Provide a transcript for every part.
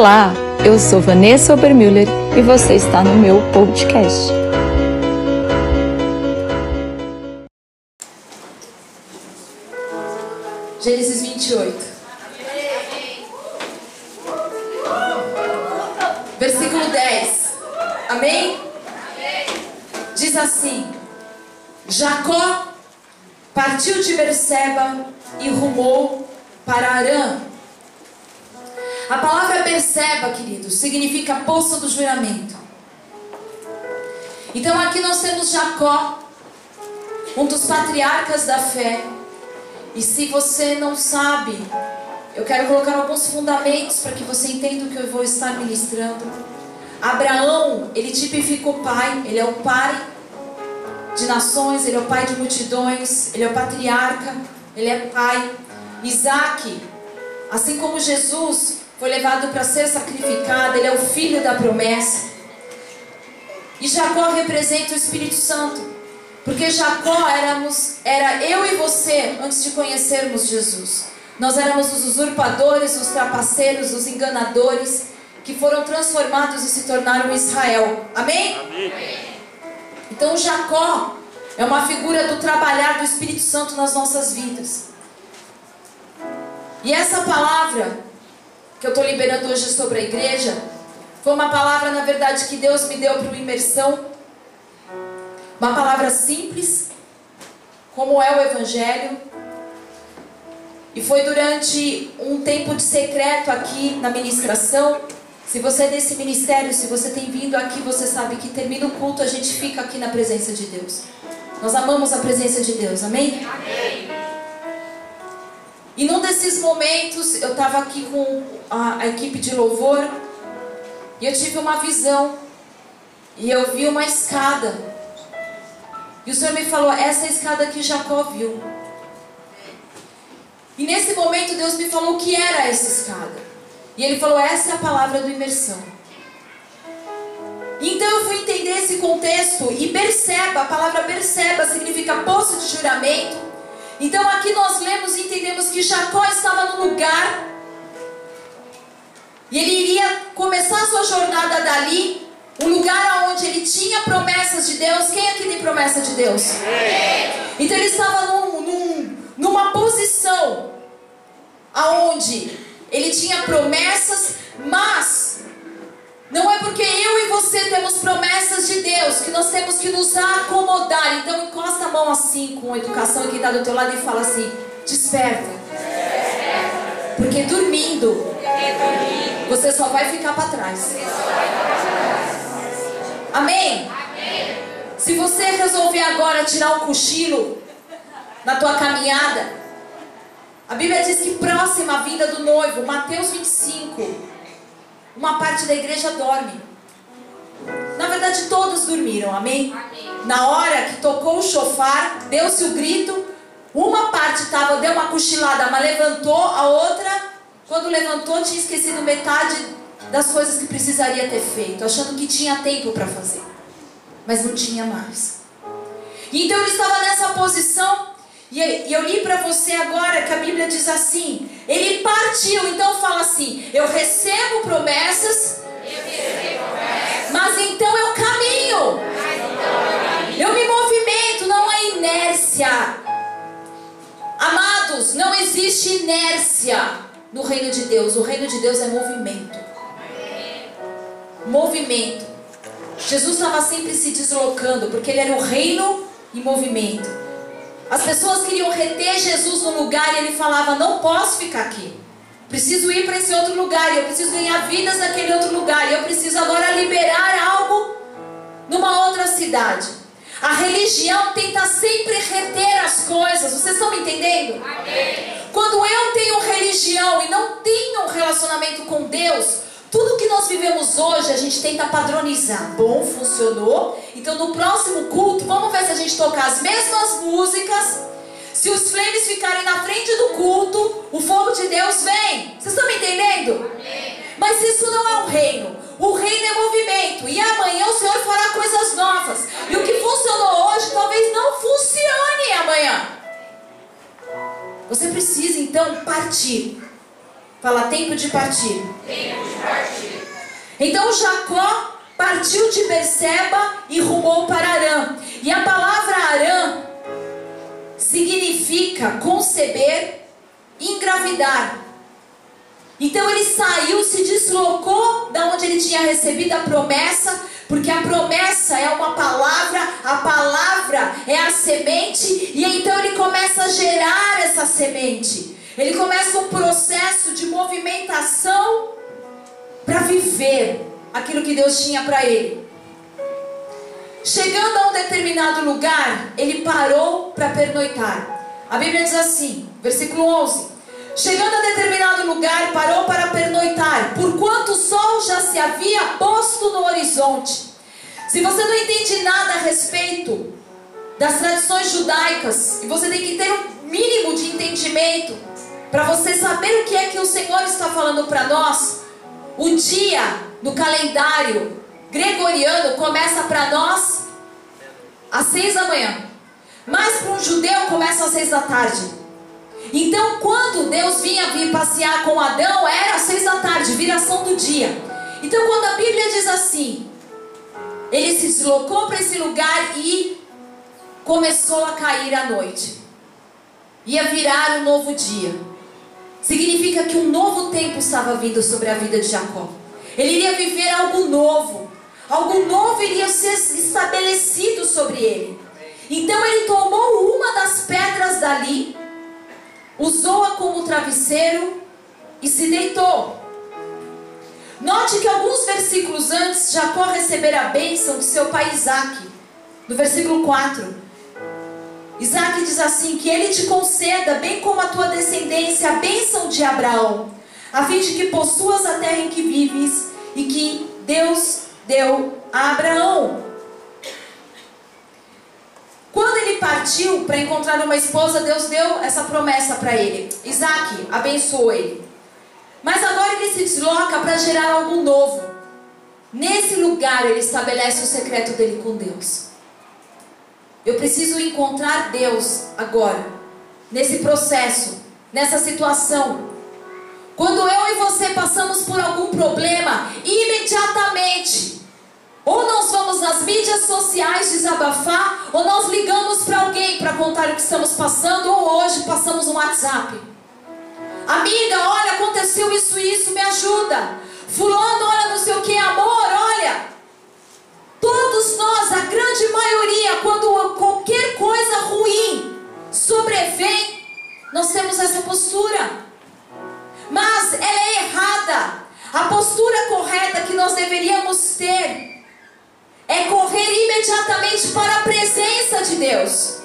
Olá, eu sou Vanessa Obermüller e você está no meu podcast. Gênesis 28. Versículo 10. Amém? Diz assim: Jacó partiu de Berseba e rumou para Arã. A palavra Berseba, queridos, significa poço do juramento. Então aqui nós temos Jacó, um dos patriarcas da fé. E se você não sabe, eu quero colocar alguns fundamentos para que você entenda o que eu vou estar ministrando. Abraão, ele tipifica o pai, ele é o pai de nações, ele é o pai de multidões, ele é o patriarca, ele é pai. Isaac, assim como Jesus foi levado para ser sacrificado, ele é o filho da promessa. E Jacó representa o Espírito Santo, porque Jacó éramos, era eu e você antes de conhecermos Jesus. Nós éramos os usurpadores, os trapaceiros, os enganadores, que foram transformados e se tornaram Israel. Amém? Amém. Então Jacó é uma figura do trabalhar do Espírito Santo nas nossas vidas. E essa palavra que eu estou liberando hoje sobre a igreja foi uma palavra, na verdade, que Deus me deu para uma imersão. Uma palavra simples, como é o Evangelho. E foi durante um tempo de secreto aqui na ministração. Se você é desse ministério, se você tem vindo aqui, você sabe que termina o culto, a gente fica aqui na presença de Deus. Nós amamos a presença de Deus, amém? Amém. E num desses momentos, eu estava aqui com a, a equipe de louvor e eu tive uma visão. E eu vi uma escada. E o Senhor me falou: essa escada que Jacó viu. E nesse momento Deus me falou o que era essa escada. E Ele falou: essa é a palavra do imersão. Então eu fui entender esse contexto e perceba, a palavra perceba significa poço de juramento. Então aqui nós lemos e entendemos que Jacó estava no lugar e ele iria começar a sua jornada dali, um lugar onde ele tinha promessas de Deus. Quem aqui tem promessa de Deus? Então ele estava num, num, numa posição aonde ele tinha promessas, mas não é porque eu e você temos promessas de Deus que nós temos que nos acomodar. Mão assim com educação e quem está do teu lado e fala assim: desperta. Porque dormindo, você só vai ficar para trás. Amém? Se você resolver agora tirar um cochilo na tua caminhada, a Bíblia diz que próxima à vinda do noivo, Mateus 25, uma parte da igreja dorme. Na verdade, todos dormiram, amém? amém. Na hora que tocou o chofar, deu-se o grito, uma parte tava, deu uma cochilada, mas levantou, a outra, quando levantou, tinha esquecido metade das coisas que precisaria ter feito, achando que tinha tempo para fazer, mas não tinha mais. E então ele estava nessa posição e eu li para você agora que a Bíblia diz assim: ele partiu, então fala assim: eu recebo promessas, mas então eu caminho, eu me movimento, não há inércia. Amados, não existe inércia no reino de Deus, o reino de Deus é movimento. Movimento. Jesus estava sempre se deslocando, porque ele era o reino em movimento. As pessoas queriam reter Jesus no lugar e ele falava: Não posso ficar aqui. Preciso ir para esse outro lugar. E eu preciso ganhar vidas naquele outro lugar. E eu preciso agora liberar algo numa outra cidade. A religião tenta sempre reter as coisas. Vocês estão me entendendo? Amém. Quando eu tenho religião e não tenho um relacionamento com Deus, tudo que nós vivemos hoje, a gente tenta padronizar. Bom, funcionou. Então, no próximo culto, vamos ver se a gente tocar as mesmas músicas. Se os flames ficarem na frente do culto, o fogo de Deus vem. Vocês estão me entendendo? Amém. Mas isso não é o reino. O reino é movimento. E amanhã o Senhor fará coisas novas. E o que funcionou hoje talvez não funcione amanhã. Você precisa então partir. Fala tempo de partir. Tempo de Então Jacó partiu de Berseba e rumou para Arã. E a palavra Arã significa conceber, engravidar. Então ele saiu, se deslocou da onde ele tinha recebido a promessa, porque a promessa é uma palavra, a palavra é a semente, e então ele começa a gerar essa semente. Ele começa um processo de movimentação para viver aquilo que Deus tinha para ele. Chegando a um determinado lugar, ele parou para pernoitar. A Bíblia diz assim, versículo 11: Chegando a determinado lugar, parou para pernoitar, porquanto o sol já se havia posto no horizonte. Se você não entende nada a respeito das tradições judaicas, e você tem que ter um mínimo de entendimento para você saber o que é que o Senhor está falando para nós, o dia no calendário gregoriano começa para nós às seis da manhã, mas para um judeu começa às seis da tarde. Então, quando Deus vinha vir passear com Adão, era às seis da tarde, viração do dia. Então, quando a Bíblia diz assim, ele se deslocou para esse lugar e começou a cair a noite. Ia virar um novo dia. Significa que um novo tempo estava vindo sobre a vida de Jacó. Ele iria viver algo novo. Algo novo iria ser estabelecido sobre ele. Então ele tomou uma das pedras dali usou-a como travesseiro e se deitou. Note que alguns versículos antes, Jacó recebera a bênção de seu pai Isaac. No versículo 4, Isaac diz assim: Que ele te conceda, bem como a tua descendência, a bênção de Abraão, a fim de que possuas a terra em que vives e que Deus deu a Abraão. Quando ele partiu para encontrar uma esposa, Deus deu essa promessa para ele. Isaac abençoou ele. Mas agora ele se desloca para gerar algo novo. Nesse lugar ele estabelece o secreto dele com Deus. Eu preciso encontrar Deus agora, nesse processo, nessa situação. Quando eu e você passamos por algum problema, imediatamente ou nós vamos nas mídias sociais desabafar, ou nós ligamos para alguém para contar o que estamos passando, ou hoje passamos um WhatsApp. Amiga, olha, aconteceu isso isso, me ajuda. Fulano, olha, não sei o que, amor, olha. Todos nós, a grande maioria, quando qualquer coisa ruim sobrevém, nós temos essa postura. Mas ela é errada. A postura correta que nós deveríamos ter é correr imediatamente para a presença de Deus.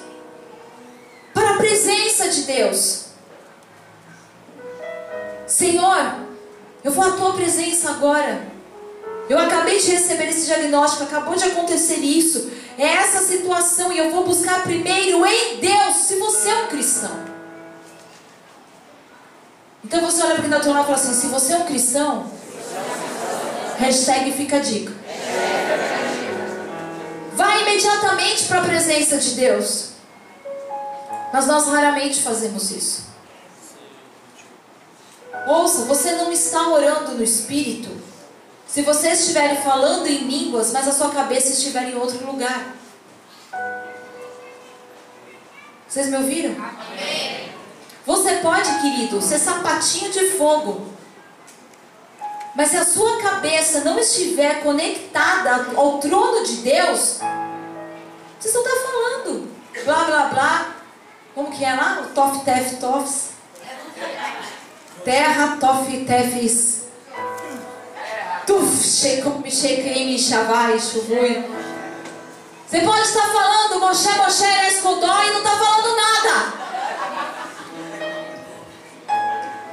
Para a presença de Deus. Senhor, eu vou à tua presença agora. Eu acabei de receber esse diagnóstico, acabou de acontecer isso. É essa situação e eu vou buscar primeiro em Deus, se você é um cristão. Então você olha para quem está lado e fala assim: se você é um cristão, hashtag fica a dica. Vai imediatamente para a presença de Deus. Mas nós raramente fazemos isso. Ouça, você não está orando no Espírito se você estiver falando em línguas, mas a sua cabeça estiver em outro lugar. Vocês me ouviram? Amém. Você pode, querido, ser sapatinho de fogo. Mas se a sua cabeça não estiver conectada ao trono de Deus, você só está falando. Blá, blá, blá. Como que é lá? Tof, tef, tofs. Terra, tof, tefis. Tuf, shekum, shekim, shavai, shuvui. Você pode estar falando Moshe, Moshe, Escodó e não está falando nada.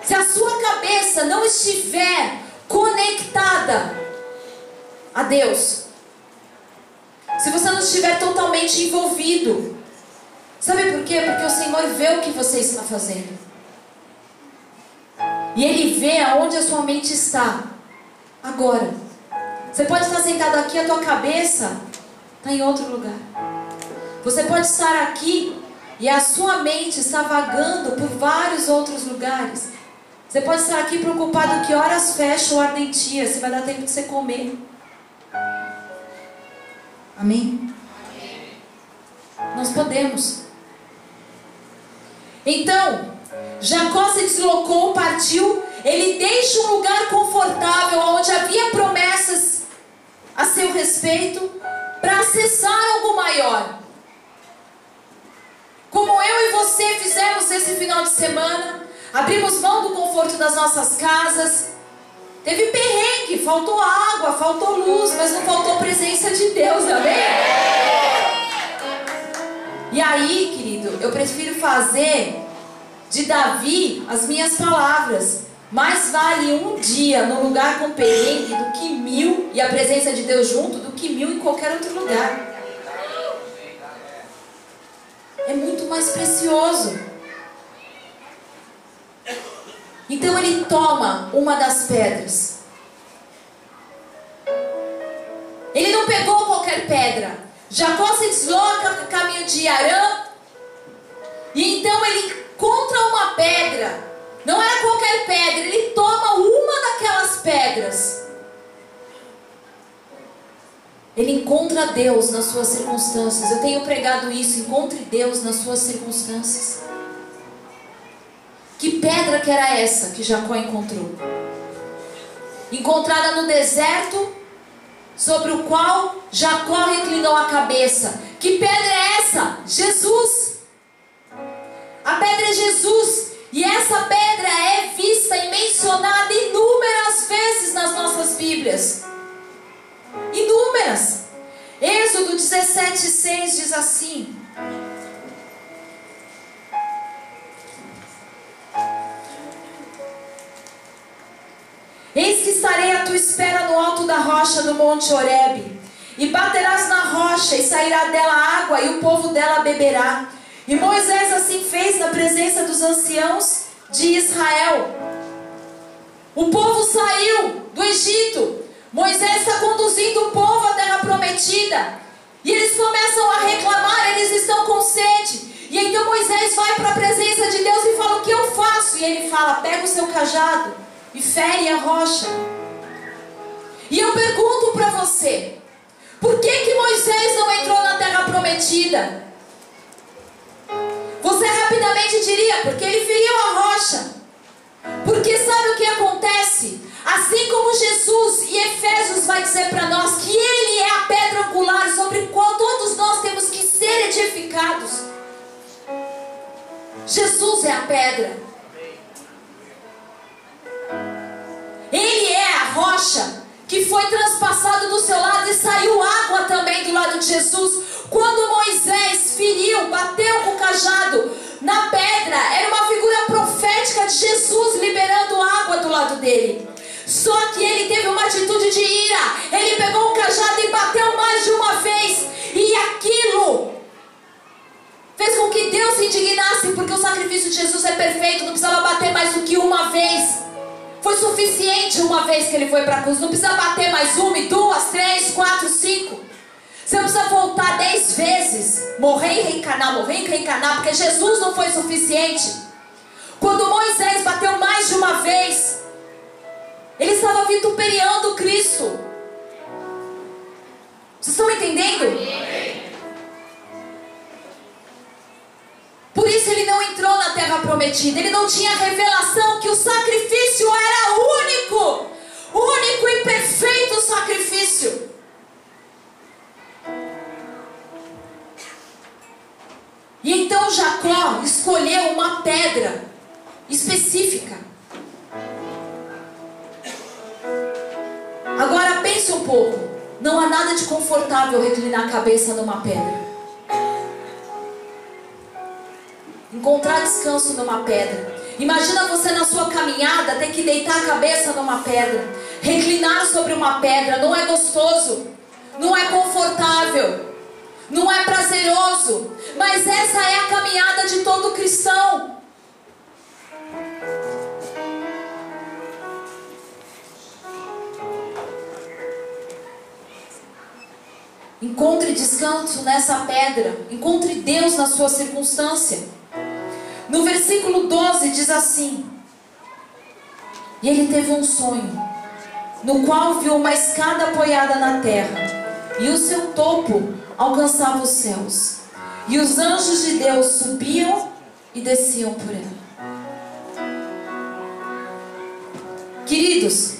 Se a sua cabeça não estiver conectada a Deus. Se você não estiver totalmente envolvido. Sabe por quê? Porque o Senhor vê o que você está fazendo. E Ele vê aonde a sua mente está. Agora. Você pode estar sentado aqui, a tua cabeça está em outro lugar. Você pode estar aqui e a sua mente está vagando por vários outros lugares. Você pode estar aqui preocupado que horas fecha o ardentia, se vai dar tempo de você comer. Amém? Nós podemos. Então, Jacó se deslocou, partiu, ele deixa um lugar confortável onde havia promessas a seu respeito para acessar algo maior. Como eu e você fizemos esse final de semana, abrimos mão do conforto das nossas casas. Teve perrengue, faltou água, faltou luz, mas não faltou presença de Deus, amém? E aí, querido, eu prefiro fazer de Davi as minhas palavras. Mais vale um dia no lugar com perrengue do que mil e a presença de Deus junto do que mil em qualquer outro lugar. É muito mais precioso. Então ele toma uma das pedras. Ele não pegou qualquer pedra. Jacó se desloca no caminho de Arã. E então ele contra uma pedra. Não era qualquer pedra, ele toma uma daquelas pedras. Ele encontra Deus nas suas circunstâncias. Eu tenho pregado isso, encontre Deus nas suas circunstâncias. Que pedra que era essa que Jacó encontrou? Encontrada no deserto, sobre o qual Jacó reclinou a cabeça. Que pedra é essa? Jesus. A pedra é Jesus. E essa pedra é vista e mencionada inúmeras vezes nas nossas Bíblias. Inúmeras. Êxodo 17, 6 diz assim: Eis que estarei à tua espera no alto da rocha do monte Horebe, e baterás na rocha, e sairá dela água, e o povo dela beberá. E Moisés assim fez na presença dos anciãos de Israel. O povo saiu do Egito. Moisés está conduzindo o povo à terra prometida. E eles começam a reclamar, eles estão com sede. E então Moisés vai para a presença de Deus e fala: O que eu faço? E ele fala: Pega o seu cajado e fere a rocha. E eu pergunto para você: Por que, que Moisés não entrou na terra prometida? Você rapidamente diria, porque ele feriu a rocha. Porque sabe o que acontece? Assim como Jesus e Efésios vai dizer para nós que ele é a pedra angular sobre qual todos nós temos que ser edificados. Jesus é a pedra. Foi transpassado do seu lado e saiu água também do lado de Jesus. Quando Moisés feriu, bateu com o cajado na pedra, era uma figura profética de Jesus liberando água do lado dele. Só que ele teve uma atitude de ira. Ele pegou o cajado e bateu mais de uma vez. E aquilo fez com que Deus se indignasse, porque o sacrifício de Jesus é perfeito, não precisava bater mais do que uma vez. Foi suficiente uma vez que ele foi para a cruz. Não precisa bater mais uma, duas, três, quatro, cinco. Você não precisa voltar dez vezes, morrer e reencarnar, morrer e reencarnar, porque Jesus não foi suficiente. Quando Moisés bateu mais de uma vez, ele estava vituperiando Cristo. Vocês estão entendendo? Terra prometida. Ele não tinha revelação que o sacrifício era único. Único e perfeito sacrifício. E então Jacó escolheu uma pedra específica. Agora pense um pouco. Não há nada de confortável reclinar a cabeça numa pedra. Encontrar descanso numa pedra. Imagina você na sua caminhada ter que deitar a cabeça numa pedra, reclinar sobre uma pedra. Não é gostoso, não é confortável, não é prazeroso, mas essa é a caminhada de todo cristão. Encontre descanso nessa pedra, encontre Deus na sua circunstância. No versículo 12 diz assim: E ele teve um sonho, no qual viu uma escada apoiada na terra, e o seu topo alcançava os céus. E os anjos de Deus subiam e desciam por ela. Queridos,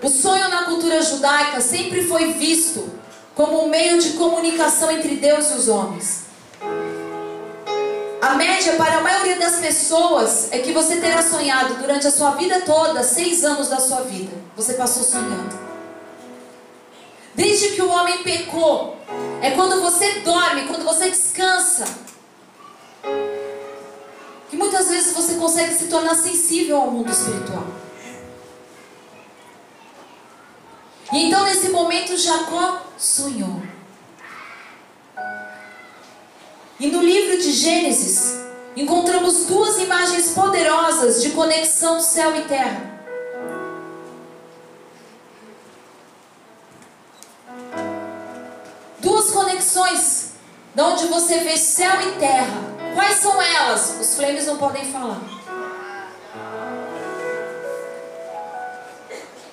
o sonho na cultura judaica sempre foi visto como um meio de comunicação entre Deus e os homens. A média para a maioria das pessoas é que você terá sonhado durante a sua vida toda, seis anos da sua vida. Você passou sonhando. Desde que o homem pecou, é quando você dorme, quando você descansa, que muitas vezes você consegue se tornar sensível ao mundo espiritual. E então nesse momento Jacó sonhou. E no livro de Gênesis, encontramos duas imagens poderosas de conexão céu e terra. Duas conexões, de onde você vê céu e terra. Quais são elas? Os flames não podem falar.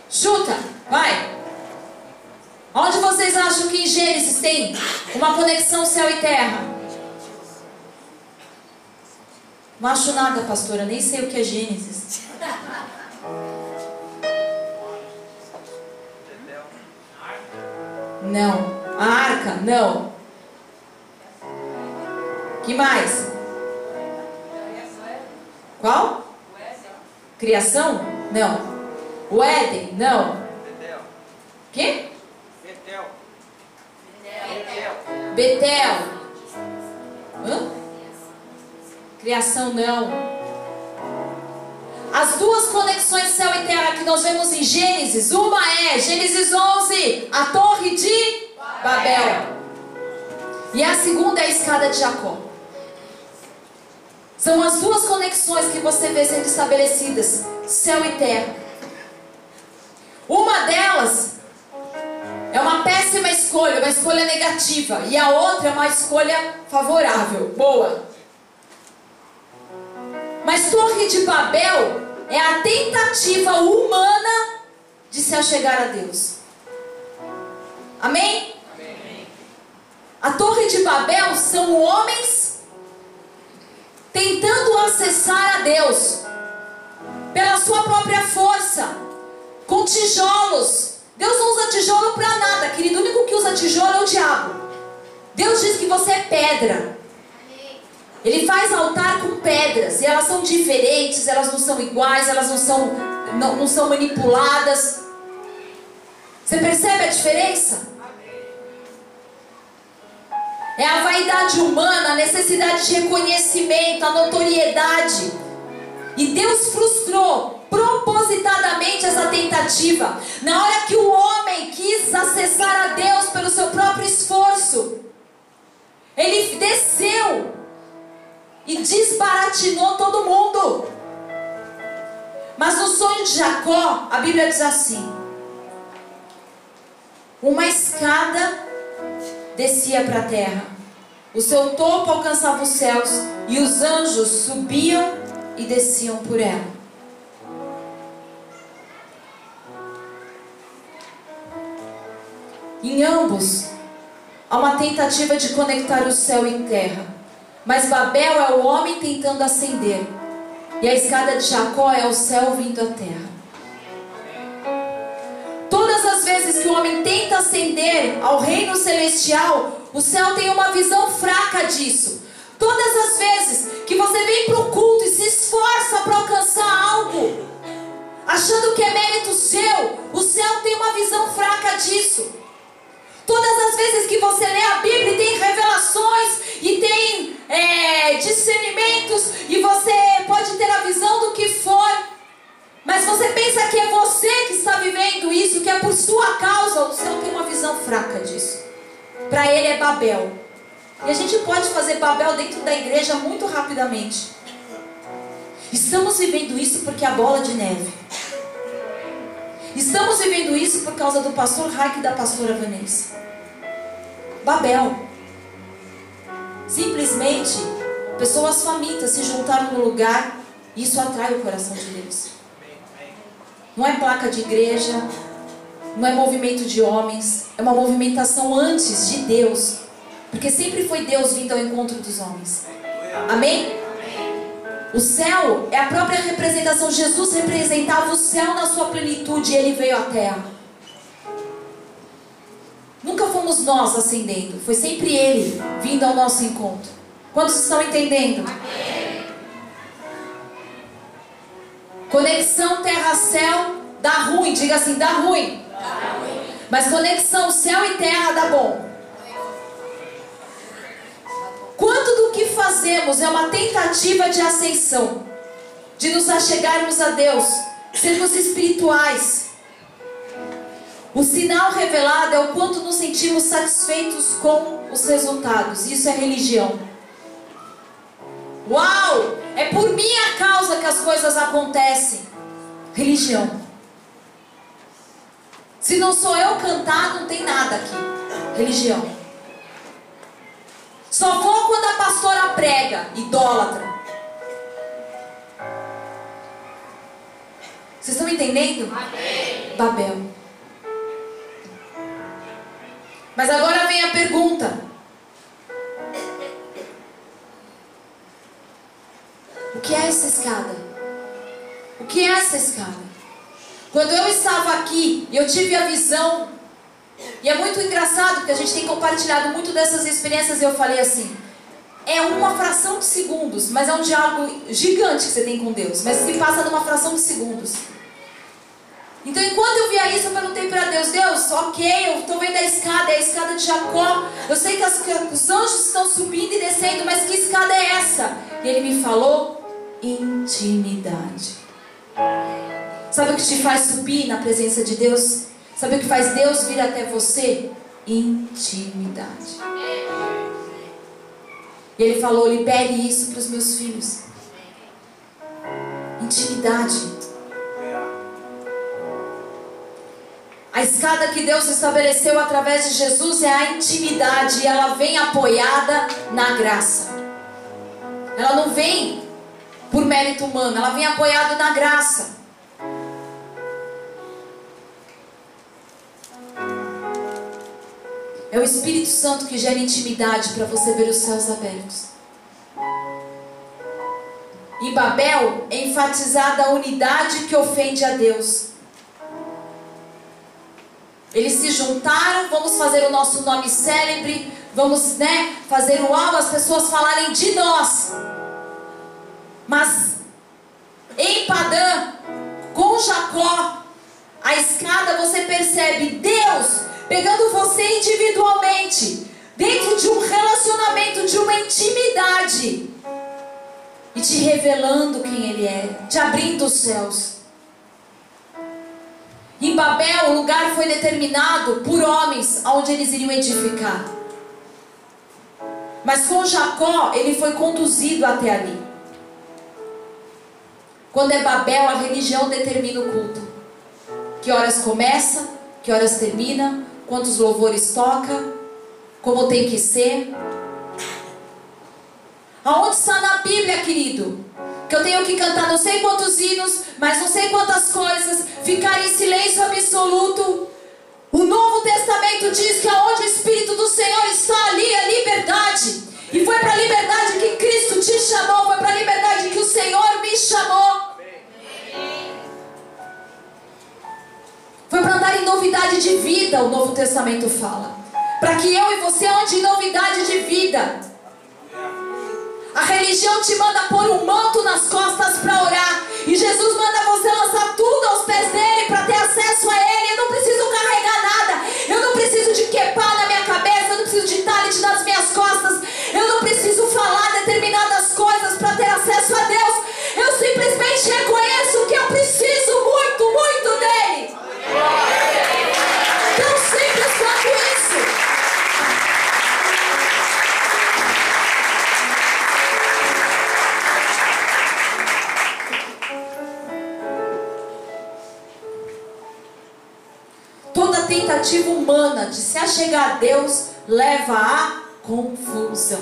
Chuta, vai. Onde vocês acham que em Gênesis tem uma conexão céu e terra? Não acho nada, pastora, nem sei o que é Gênesis. Não. A arca? Não. Que mais? Qual? Criação? Não. O Éden? Não. Que? Betel. Betel. Hã? Criação não. As duas conexões céu e terra que nós vemos em Gênesis, uma é Gênesis 11, a torre de Babel. E a segunda é a escada de Jacó. São as duas conexões que você vê sendo estabelecidas, céu e terra. Uma delas é uma péssima escolha, uma escolha negativa, e a outra é uma escolha favorável, boa. Mas Torre de Babel é a tentativa humana de se achegar a Deus. Amém? Amém. A Torre de Babel são homens tentando acessar a Deus pela sua própria força, com tijolos. Deus não usa tijolo para nada, querido. O único que usa tijolo é o diabo. Deus diz que você é pedra. Ele faz altar com pedras e elas são diferentes, elas não são iguais, elas não são, não, não são manipuladas. Você percebe a diferença? É a vaidade humana, a necessidade de reconhecimento, a notoriedade. E Deus frustrou propositadamente essa tentativa. Na hora que o homem quis acessar a Deus pelo seu próprio esforço, ele desceu e desbaratinou todo mundo. Mas no sonho de Jacó, a Bíblia diz assim: uma escada descia para a terra, o seu topo alcançava os céus, e os anjos subiam e desciam por ela. Em ambos, há uma tentativa de conectar o céu e terra. Mas Babel é o homem tentando ascender. E a escada de Jacó é o céu vindo à terra. Todas as vezes que o homem tenta ascender ao reino celestial, o céu tem uma visão fraca disso. Todas as vezes que você vem para o culto e se esforça para alcançar algo, achando que é mérito seu, o céu tem uma visão fraca disso. Todas as vezes que você lê a Bíblia e tem revelações e tem é, discernimentos e você pode ter a visão do que for, mas você pensa que é você que está vivendo isso, que é por sua causa, o céu tem uma visão fraca disso. Para ele é Babel. E a gente pode fazer Babel dentro da igreja muito rapidamente. Estamos vivendo isso porque é a bola de neve. Estamos vivendo isso por causa do pastor Raik e da pastora Vanessa. Babel. Simplesmente, pessoas famintas se juntaram no lugar e isso atrai o coração de Deus. Não é placa de igreja, não é movimento de homens, é uma movimentação antes de Deus. Porque sempre foi Deus vindo ao encontro dos homens. Amém? O céu é a própria representação. Jesus representava o céu na sua plenitude e ele veio à terra. Fomos nós ascendendo, foi sempre ele vindo ao nosso encontro. Quantos estão entendendo? Conexão terra-céu dá ruim, diga assim, dá ruim. dá ruim. Mas conexão céu e terra dá bom. Quanto do que fazemos é uma tentativa de ascensão, de nos achegarmos a Deus, sermos espirituais. O sinal revelado é o quanto nos sentimos satisfeitos com os resultados. Isso é religião. Uau! É por minha causa que as coisas acontecem. Religião. Se não sou eu cantar, não tem nada aqui. Religião. Só vou quando a pastora prega, idólatra. Vocês estão entendendo? Amém. Babel. Mas agora vem a pergunta: O que é essa escada? O que é essa escada? Quando eu estava aqui, eu tive a visão e é muito engraçado porque a gente tem compartilhado muito dessas experiências e eu falei assim: é uma fração de segundos, mas é um diálogo gigante que você tem com Deus, mas se passa numa fração de segundos. Então, enquanto eu via isso, eu perguntei para Deus: Deus, ok, eu estou vendo a escada, é a escada de Jacó. Eu sei que, as, que os anjos estão subindo e descendo, mas que escada é essa? E ele me falou: intimidade. Sabe o que te faz subir na presença de Deus? Sabe o que faz Deus vir até você? Intimidade. E ele falou: libere isso para os meus filhos. Intimidade. A escada que Deus estabeleceu através de Jesus é a intimidade e ela vem apoiada na graça. Ela não vem por mérito humano, ela vem apoiada na graça. É o Espírito Santo que gera intimidade para você ver os céus abertos. Em Babel é enfatizada a unidade que ofende a Deus. Eles se juntaram, vamos fazer o nosso nome célebre, vamos né, fazer o alvo, as pessoas falarem de nós. Mas em Padã, com Jacó, a escada você percebe Deus pegando você individualmente, dentro de um relacionamento, de uma intimidade, e te revelando quem Ele é, te abrindo os céus. Em Babel, o lugar foi determinado por homens onde eles iriam edificar. Mas com Jacó, ele foi conduzido até ali. Quando é Babel, a religião determina o culto. Que horas começa, que horas termina, quantos louvores toca, como tem que ser. Aonde está na Bíblia, querido? Que eu tenho que cantar não sei quantos hinos, mas não sei quantas coisas, ficar em silêncio absoluto. O Novo Testamento diz que aonde o Espírito do Senhor está ali é liberdade. E foi para a liberdade que Cristo te chamou, foi para a liberdade que o Senhor me chamou. Foi para andar em novidade de vida, o Novo Testamento fala. Para que eu e você ande em novidade de vida. A religião te manda pôr um manto nas costas para orar. E Jesus manda você lançar tudo aos pés dele para ter acesso a ele. Eu não preciso carregar nada. Eu não preciso de quepar na minha cabeça. Eu não preciso de talit nas minhas costas. Eu não preciso falar determinadas coisas para ter acesso a Deus. Eu simplesmente reconheço que eu preciso muito, muito dele. Achegar a Deus leva à confusão.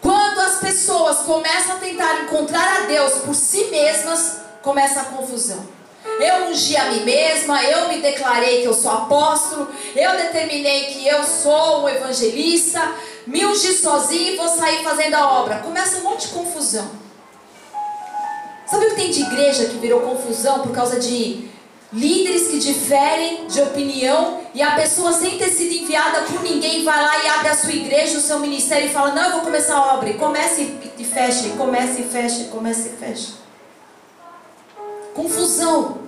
Quando as pessoas começam a tentar encontrar a Deus por si mesmas, começa a confusão. Eu ungi a mim mesma, eu me declarei que eu sou apóstolo, eu determinei que eu sou um evangelista, me ungi sozinho e vou sair fazendo a obra. Começa um monte de confusão. Sabe o que tem de igreja que virou confusão por causa de líderes que diferem de opinião e a pessoa sem ter sido enviada por ninguém vai lá e abre a sua igreja, o seu ministério e fala: Não, eu vou começar a obra. E começa e fecha, e começa e fecha, e começa e fecha. Confusão.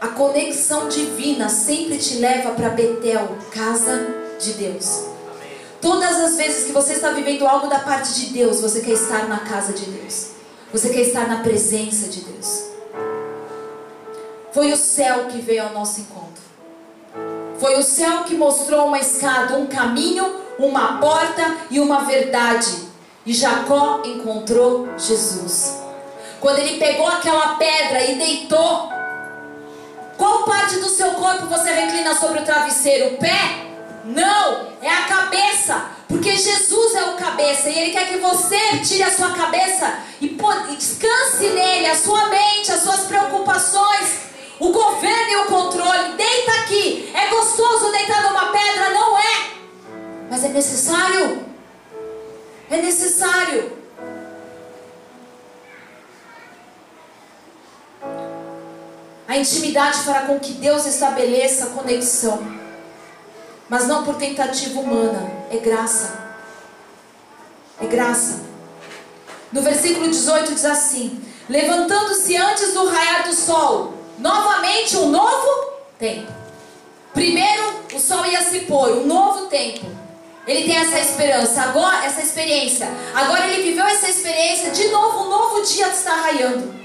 A conexão divina sempre te leva para Betel, casa de Deus. Todas as vezes que você está vivendo algo da parte de Deus, você quer estar na casa de Deus. Você quer estar na presença de Deus. Foi o céu que veio ao nosso encontro. Foi o céu que mostrou uma escada, um caminho, uma porta e uma verdade. E Jacó encontrou Jesus. Quando ele pegou aquela pedra e deitou, qual parte do seu corpo você reclina sobre o travesseiro? O pé? Não, é a cabeça. Porque Jesus é o cabeça e Ele quer que você tire a sua cabeça e descanse nele, a sua mente, as suas preocupações, o governo e o controle. Deita aqui. É gostoso deitar numa pedra? Não é. Mas é necessário. É necessário. A intimidade fará com que Deus estabeleça a conexão mas não por tentativa humana, é graça. É graça. No versículo 18 diz assim: Levantando-se antes do raiar do sol, novamente um novo tempo. Primeiro o sol ia se pôr, um novo tempo. Ele tem essa esperança, agora essa experiência. Agora ele viveu essa experiência, de novo um novo dia está raiando.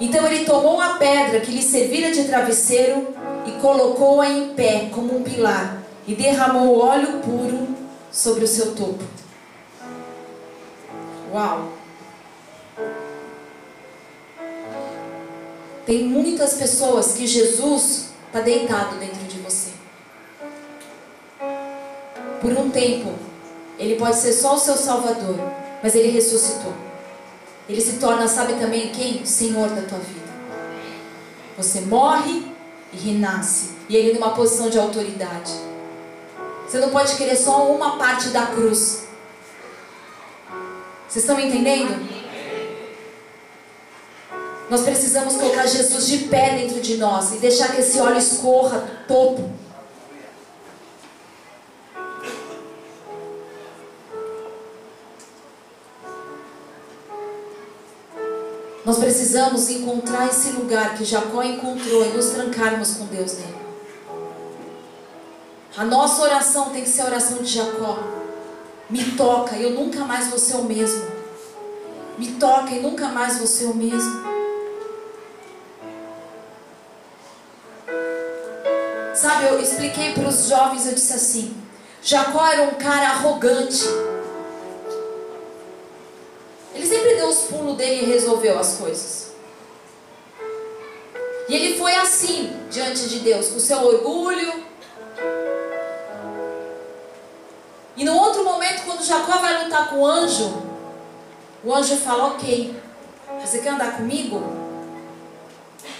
Então ele tomou a pedra que lhe servira de travesseiro e colocou-a em pé como um pilar e derramou óleo puro sobre o seu topo. Uau! Tem muitas pessoas que Jesus está deitado dentro de você. Por um tempo, ele pode ser só o seu Salvador, mas ele ressuscitou. Ele se torna, sabe também quem? Senhor da tua vida. Você morre e renasce. E ele numa posição de autoridade. Você não pode querer só uma parte da cruz. Vocês estão entendendo? Nós precisamos colocar Jesus de pé dentro de nós e deixar que esse óleo escorra do topo. Nós precisamos encontrar esse lugar que Jacó encontrou e nos trancarmos com Deus nele. A nossa oração tem que ser a oração de Jacó. Me toca, eu nunca mais vou ser o mesmo. Me toca e nunca mais vou ser o mesmo. Sabe, eu expliquei para os jovens, eu disse assim: Jacó era um cara arrogante. Ele sempre deu os pulos dele e resolveu as coisas. E ele foi assim diante de Deus, com seu orgulho. E no outro momento, quando Jacó vai lutar com o anjo, o anjo fala: Ok, você quer andar comigo?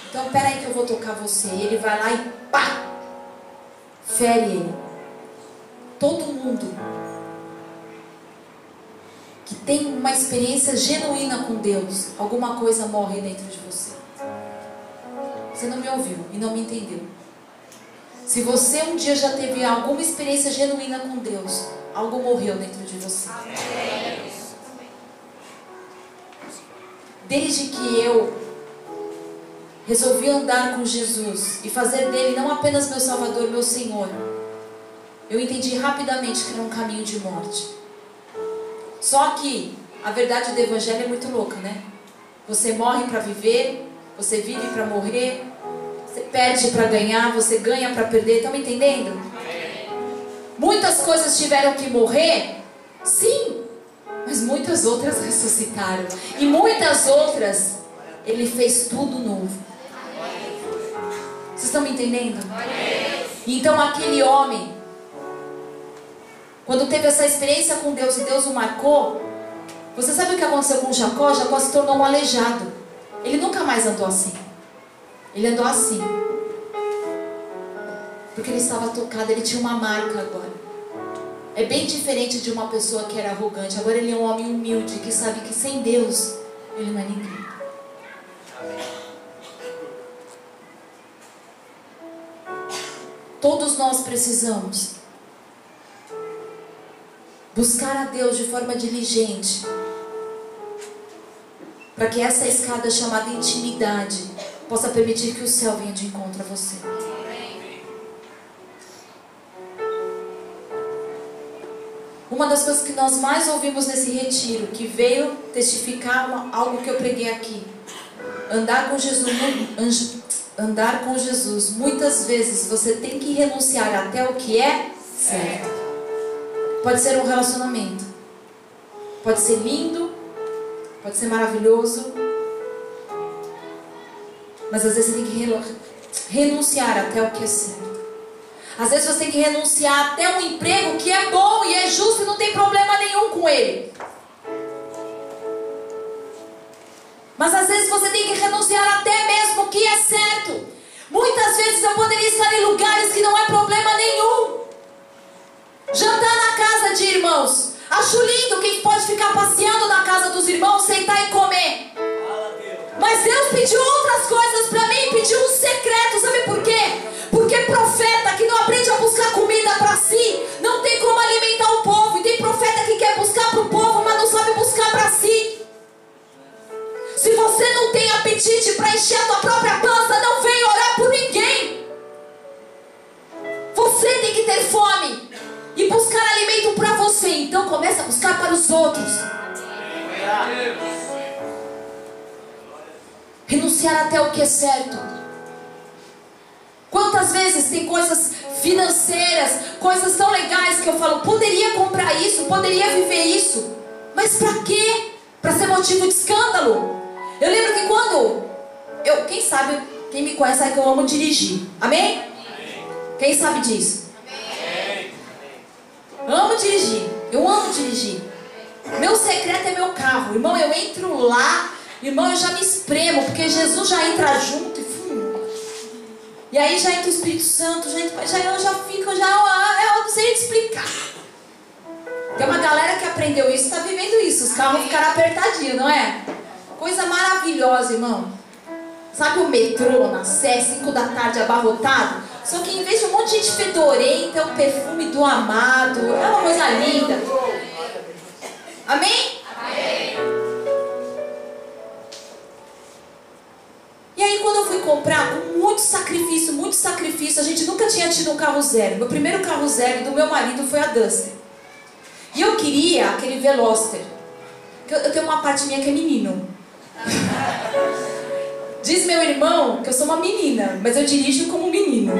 Então peraí que eu vou tocar você. E ele vai lá e pá! Fere ele. Todo mundo que tem uma experiência genuína com Deus, alguma coisa morre dentro de você. Você não me ouviu e não me entendeu. Se você um dia já teve alguma experiência genuína com Deus, algo morreu dentro de você. Desde que eu resolvi andar com Jesus e fazer dele não apenas meu Salvador, meu Senhor, eu entendi rapidamente que era um caminho de morte. Só que a verdade do Evangelho é muito louca, né? Você morre para viver, você vive para morrer, você perde para ganhar, você ganha para perder. Estão me entendendo? Muitas coisas tiveram que morrer, sim, mas muitas outras ressuscitaram. E muitas outras, Ele fez tudo novo. Vocês estão me entendendo? Então aquele homem quando teve essa experiência com Deus e Deus o marcou, você sabe o que aconteceu com Jacó? Jacó se tornou um aleijado. Ele nunca mais andou assim. Ele andou assim. Porque ele estava tocado, ele tinha uma marca agora. É bem diferente de uma pessoa que era arrogante. Agora ele é um homem humilde que sabe que sem Deus ele não é ninguém. Todos nós precisamos buscar a Deus de forma diligente, para que essa escada chamada intimidade possa permitir que o céu venha de encontro a você. Uma das coisas que nós mais ouvimos nesse retiro, que veio testificar uma, algo que eu preguei aqui, andar com Jesus, andar com Jesus, muitas vezes você tem que renunciar até o que é certo. Pode ser um relacionamento, pode ser lindo, pode ser maravilhoso, mas às vezes você tem que renunciar até o que é certo. Às vezes você tem que renunciar até um emprego que é bom e é justo e não tem problema nenhum com ele. Mas às vezes você tem que renunciar até mesmo o que é certo. Muitas vezes eu poderia estar em lugares que não é problema nenhum. Jantar na casa de irmãos. Acho lindo quem pode ficar passeando na casa dos irmãos, sentar e comer. Mas Deus pediu outras coisas para mim, pediu um secreto, sabe por quê? Porque profeta que não aprende a buscar comida para si, que é certo. Quantas vezes tem coisas financeiras, coisas tão legais que eu falo, poderia comprar isso, poderia viver isso, mas para quê? Para ser motivo de escândalo? Eu lembro que quando eu, quem sabe, quem me conhece sabe que eu amo dirigir. Amém? Amém. Quem sabe disso? Amém. Amo dirigir. Eu amo dirigir. Meu secreto é meu carro. Irmão, eu entro lá, irmão, eu já me espremo, porque Jesus já entra junto e e aí já entra o Espírito Santo, já, entra, já eu já fico, já eu não sei te explicar. Tem uma galera que aprendeu isso, está vivendo isso. Os carros ficaram apertadinhos, não é? Coisa maravilhosa, irmão. Sabe o metrô na Sé, 5 da tarde, abarrotado? Só que em vez de um monte de gente fedorenta, é o perfume do amado. É uma coisa linda. Amém? E aí quando eu fui comprar, com muito sacrifício, muito sacrifício, a gente nunca tinha tido um carro zero. Meu primeiro carro zero do meu marido foi a Duster. E eu queria aquele Veloster. Eu tenho uma parte minha que é menino. Diz meu irmão que eu sou uma menina, mas eu dirijo como menino.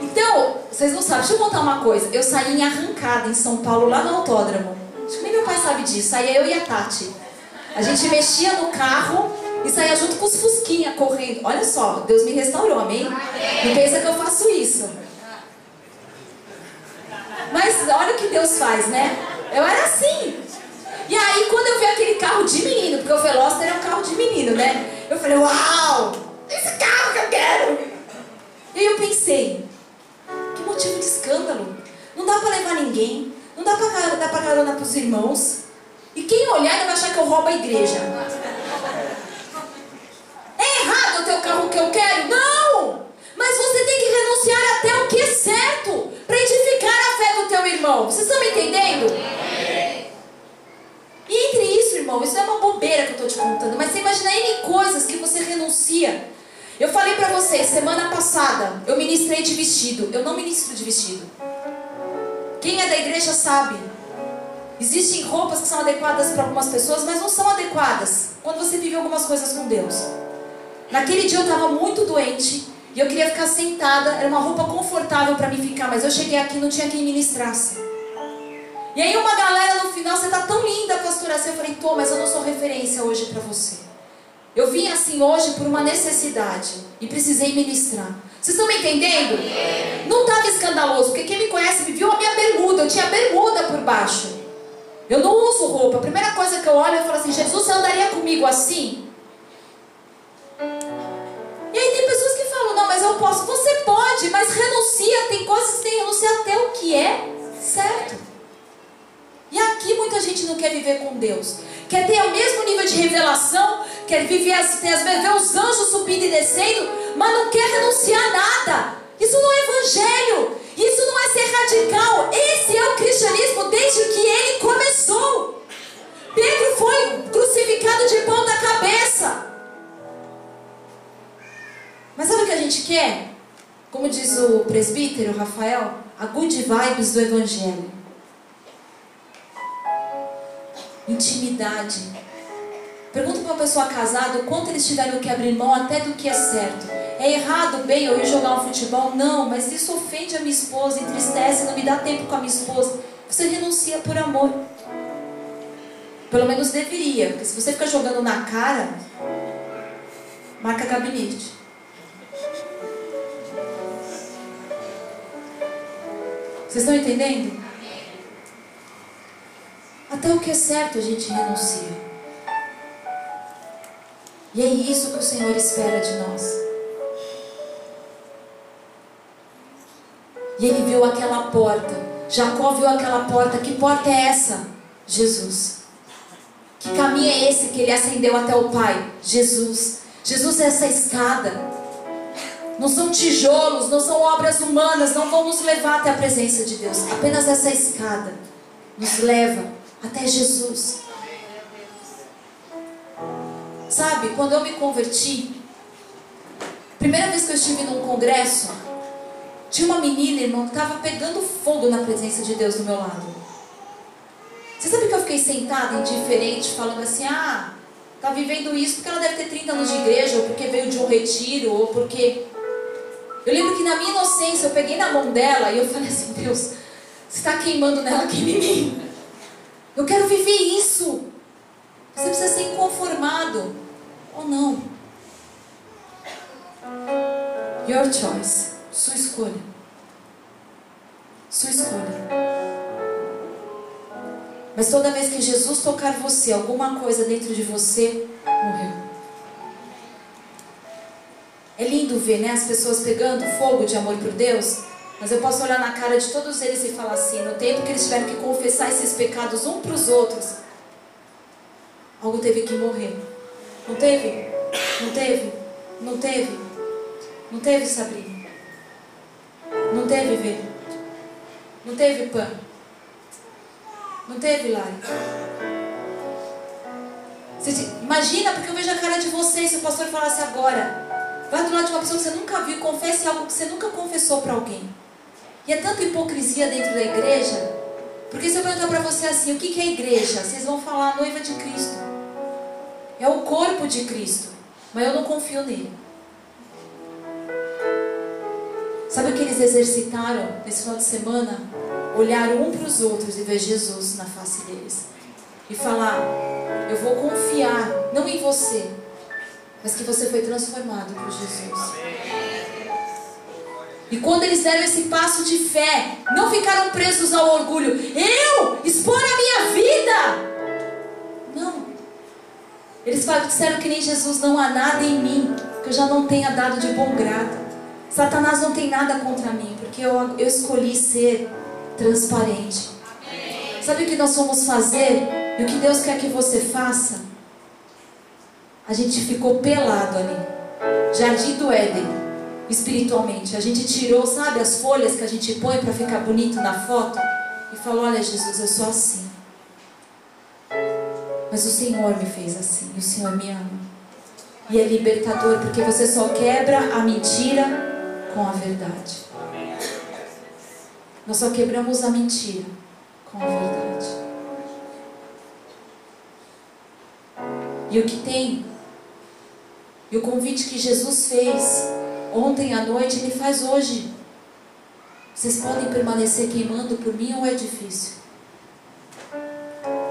Então, vocês não sabem, deixa eu contar uma coisa. Eu saí em arrancada em São Paulo, lá no autódromo. Acho que nem meu pai sabe disso. Saía eu e a Tati. A gente mexia no carro e saía junto com os fusquinha correndo. Olha só, Deus me restaurou, amém? Não pensa que eu faço isso. Mas olha o que Deus faz, né? Eu era assim. E aí, quando eu vi aquele carro de menino, porque o Veloster é um carro de menino, né? Eu falei, uau, esse carro que eu quero. E aí eu pensei, que motivo de escândalo. Não dá pra levar ninguém, não dá pra dar pra carona pros irmãos. E quem olhar vai achar que eu roubo a igreja. É errado o teu carro que eu quero? Não! Mas você tem que renunciar até o que é certo para edificar a fé do teu irmão. Vocês estão me entendendo? E entre isso, irmão, isso é uma bobeira que eu estou te contando, mas você imagina N coisas que você renuncia. Eu falei para você, semana passada, eu ministrei de vestido. Eu não ministro de vestido. Quem é da igreja sabe. Existem roupas que são adequadas para algumas pessoas, mas não são adequadas quando você vive algumas coisas com Deus. Naquele dia eu estava muito doente e eu queria ficar sentada, era uma roupa confortável para mim ficar, mas eu cheguei aqui e não tinha quem ministrasse. E aí uma galera no final, você tá tão linda, pastora, assim, eu falei, tô, mas eu não sou referência hoje para você. Eu vim assim hoje por uma necessidade e precisei ministrar. Vocês estão me entendendo? Não estava escandaloso, porque quem me conhece me viu a minha bermuda, eu tinha bermuda por baixo. Eu não uso roupa. A primeira coisa que eu olho, eu falo assim: Jesus, você andaria comigo assim? Eu posso. Você pode, mas renuncia. Tem coisas que tem que renunciar até o que é certo. E aqui muita gente não quer viver com Deus. Quer ter o mesmo nível de revelação, quer viver as, ter, ver os anjos subindo e descendo, mas não quer renunciar nada. Isso não é evangelho. Isso não é ser radical. Esse é o cristianismo desde que ele começou. Pedro foi crucificado de ponta cabeça. Mas sabe o que a gente quer? Como diz o presbítero Rafael, a good vibes do evangelho. Intimidade. Pergunta para uma pessoa casada o quanto eles tiveram que abrir mão até do que é certo. É errado, bem, eu ir jogar um futebol? Não, mas isso ofende a minha esposa, entristece, não me dá tempo com a minha esposa. Você renuncia por amor. Pelo menos deveria, porque se você ficar jogando na cara, marca gabinete. Vocês estão entendendo? Até o que é certo a gente renuncia. E é isso que o Senhor espera de nós. E ele viu aquela porta. Jacó viu aquela porta. Que porta é essa? Jesus. Que caminho é esse que ele acendeu até o Pai? Jesus. Jesus é essa escada. Não são tijolos, não são obras humanas, não vão nos levar até a presença de Deus. Apenas essa escada nos leva até Jesus. Sabe, quando eu me converti, primeira vez que eu estive num congresso, tinha uma menina, irmão, que estava pegando fogo na presença de Deus do meu lado. Você sabe que eu fiquei sentada, indiferente, falando assim: ah, tá vivendo isso porque ela deve ter 30 anos de igreja, ou porque veio de um retiro, ou porque. Eu lembro que na minha inocência eu peguei na mão dela e eu falei assim: Deus, você está queimando nela, queima em mim. Eu quero viver isso. Você precisa ser inconformado ou não. Your choice. Sua escolha. Sua escolha. Mas toda vez que Jesus tocar você, alguma coisa dentro de você morreu. Ver, né, as pessoas pegando fogo de amor por Deus. Mas eu posso olhar na cara de todos eles e falar assim: no tempo que eles tiveram que confessar esses pecados um para os outros, algo teve que morrer. Não teve? Não teve? Não teve? Não teve, Sabrina? Não teve, Vê? Não teve, Pan? Não teve, Lari? Imagina, porque eu vejo a cara de vocês, se o pastor falasse agora. Vai do lado de uma pessoa que você nunca viu, confesse algo que você nunca confessou para alguém. E é tanta hipocrisia dentro da igreja, porque se eu perguntar para você assim, o que é igreja? Vocês vão falar noiva de Cristo. É o corpo de Cristo, mas eu não confio nele. Sabe o que eles exercitaram nesse final de semana? Olhar um para os outros e ver Jesus na face deles. E falar: Eu vou confiar, não em você, mas que você foi transformado por Jesus. E quando eles deram esse passo de fé, não ficaram presos ao orgulho. Eu expor a minha vida. Não. Eles disseram que nem Jesus, não há nada em mim que eu já não tenha dado de bom grado. Satanás não tem nada contra mim, porque eu, eu escolhi ser transparente. Sabe o que nós fomos fazer? E o que Deus quer que você faça? A gente ficou pelado ali. Jardim do Éden espiritualmente. A gente tirou, sabe, as folhas que a gente põe para ficar bonito na foto e falou: Olha, Jesus, eu sou assim. Mas o Senhor me fez assim, e o Senhor me ama. E é libertador, porque você só quebra a mentira com a verdade. Nós só quebramos a mentira com a verdade. E o que tem, e o convite que Jesus fez ontem à noite, Ele faz hoje. Vocês podem permanecer queimando por mim ou é difícil?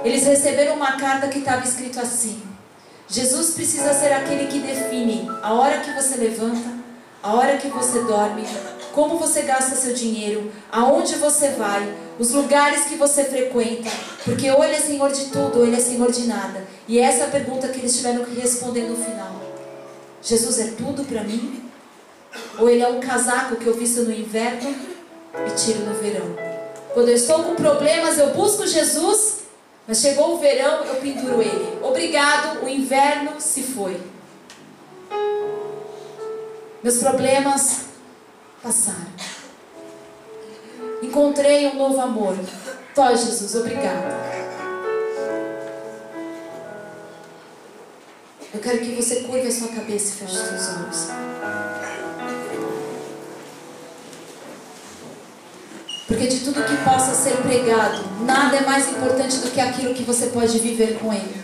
Eles receberam uma carta que estava escrito assim: Jesus precisa ser aquele que define a hora que você levanta, a hora que você dorme, como você gasta seu dinheiro, aonde você vai, os lugares que você frequenta, porque ou Ele é Senhor de tudo, ou Ele é Senhor de nada. E essa é a pergunta que eles tiveram que responder no final: Jesus é tudo para mim? Ou Ele é um casaco que eu visto no inverno e tiro no verão? Quando eu estou com problemas, eu busco Jesus, mas chegou o verão, eu penduro Ele. Obrigado, o inverno se foi. Meus problemas passaram. Encontrei um novo amor. Tó, Jesus, obrigado. Eu quero que você curve a sua cabeça e feche seus olhos. Porque de tudo que possa ser pregado, nada é mais importante do que aquilo que você pode viver com Ele.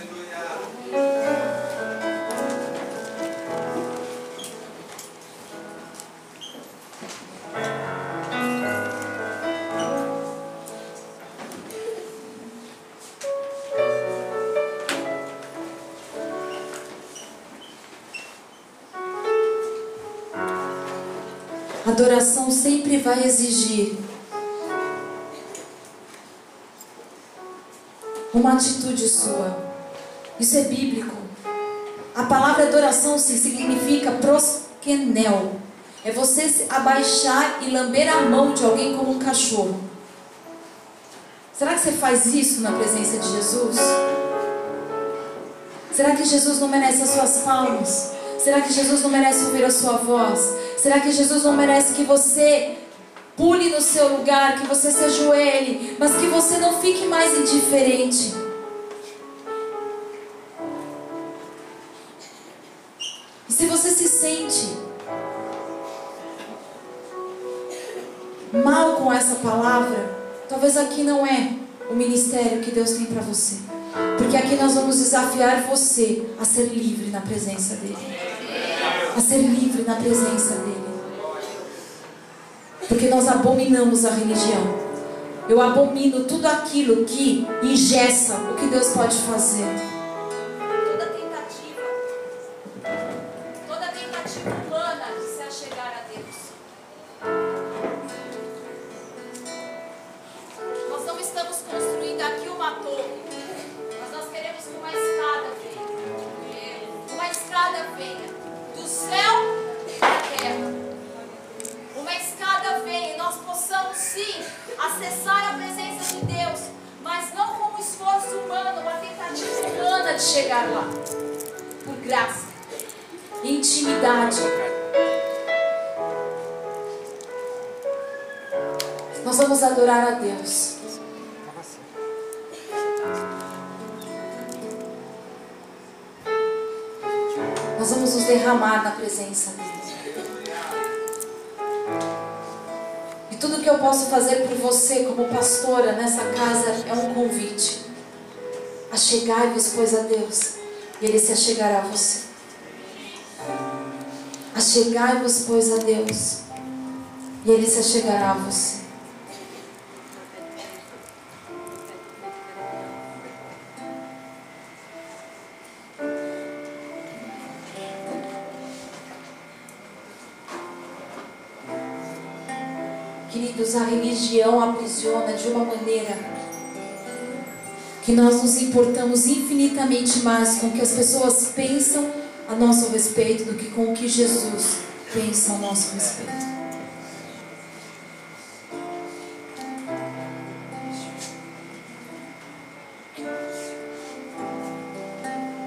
Vai exigir uma atitude sua. Isso é bíblico. A palavra adoração significa proskenel. É você se abaixar e lamber a mão de alguém como um cachorro. Será que você faz isso na presença de Jesus? Será que Jesus não merece as suas palmas? Será que Jesus não merece ouvir a sua voz? Será que Jesus não merece que você pule no seu lugar, que você se ajoelhe, mas que você não fique mais indiferente? E se você se sente mal com essa palavra, talvez aqui não é o ministério que Deus tem para você. Porque aqui nós vamos desafiar você a ser livre na presença dEle a ser livre na presença dEle. Porque nós abominamos a religião. Eu abomino tudo aquilo que ingessa o que Deus pode fazer. Achegai-vos, pois, a Deus, e Ele se achegará a você. Achegai-vos, pois, a Deus, e Ele se achegará a você. Queridos, a religião aprisiona de uma maneira que nós nos importamos infinitamente mais com o que as pessoas pensam a nosso respeito do que com o que Jesus pensa a nosso respeito.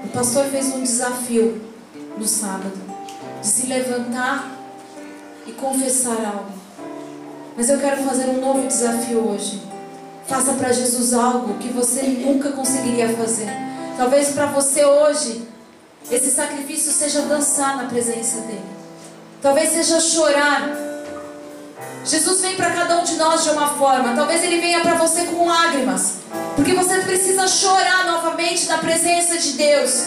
O pastor fez um desafio no sábado de se levantar e confessar algo. Mas eu quero fazer um novo desafio hoje. Faça para Jesus algo que você nunca conseguiria fazer. Talvez para você hoje esse sacrifício seja dançar na presença dele. Talvez seja chorar. Jesus vem para cada um de nós de uma forma. Talvez ele venha para você com lágrimas. Porque você precisa chorar novamente na presença de Deus.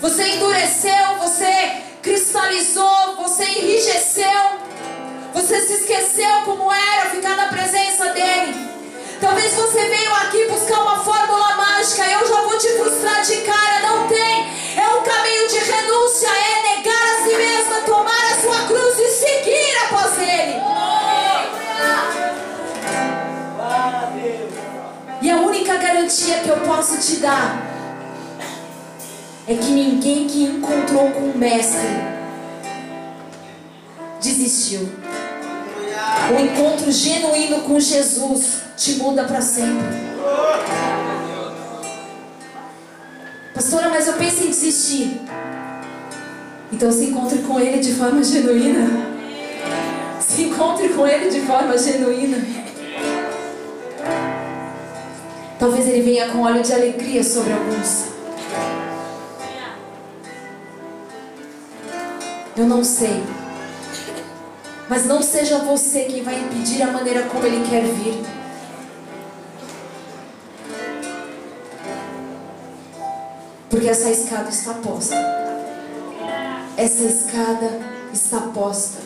Você endureceu, você cristalizou, você enrijeceu. Você se esqueceu como era ficar na presença dele. Posso te dar é que ninguém que encontrou com o Mestre desistiu. O encontro genuíno com Jesus te muda para sempre. Pastora, mas eu penso em desistir. Então se encontre com Ele de forma genuína. Se encontre com Ele de forma genuína. Talvez Ele venha com óleo de alegria sobre alguns. Eu não sei. Mas não seja você quem vai impedir a maneira como Ele quer vir. Porque essa escada está posta. Essa escada está posta.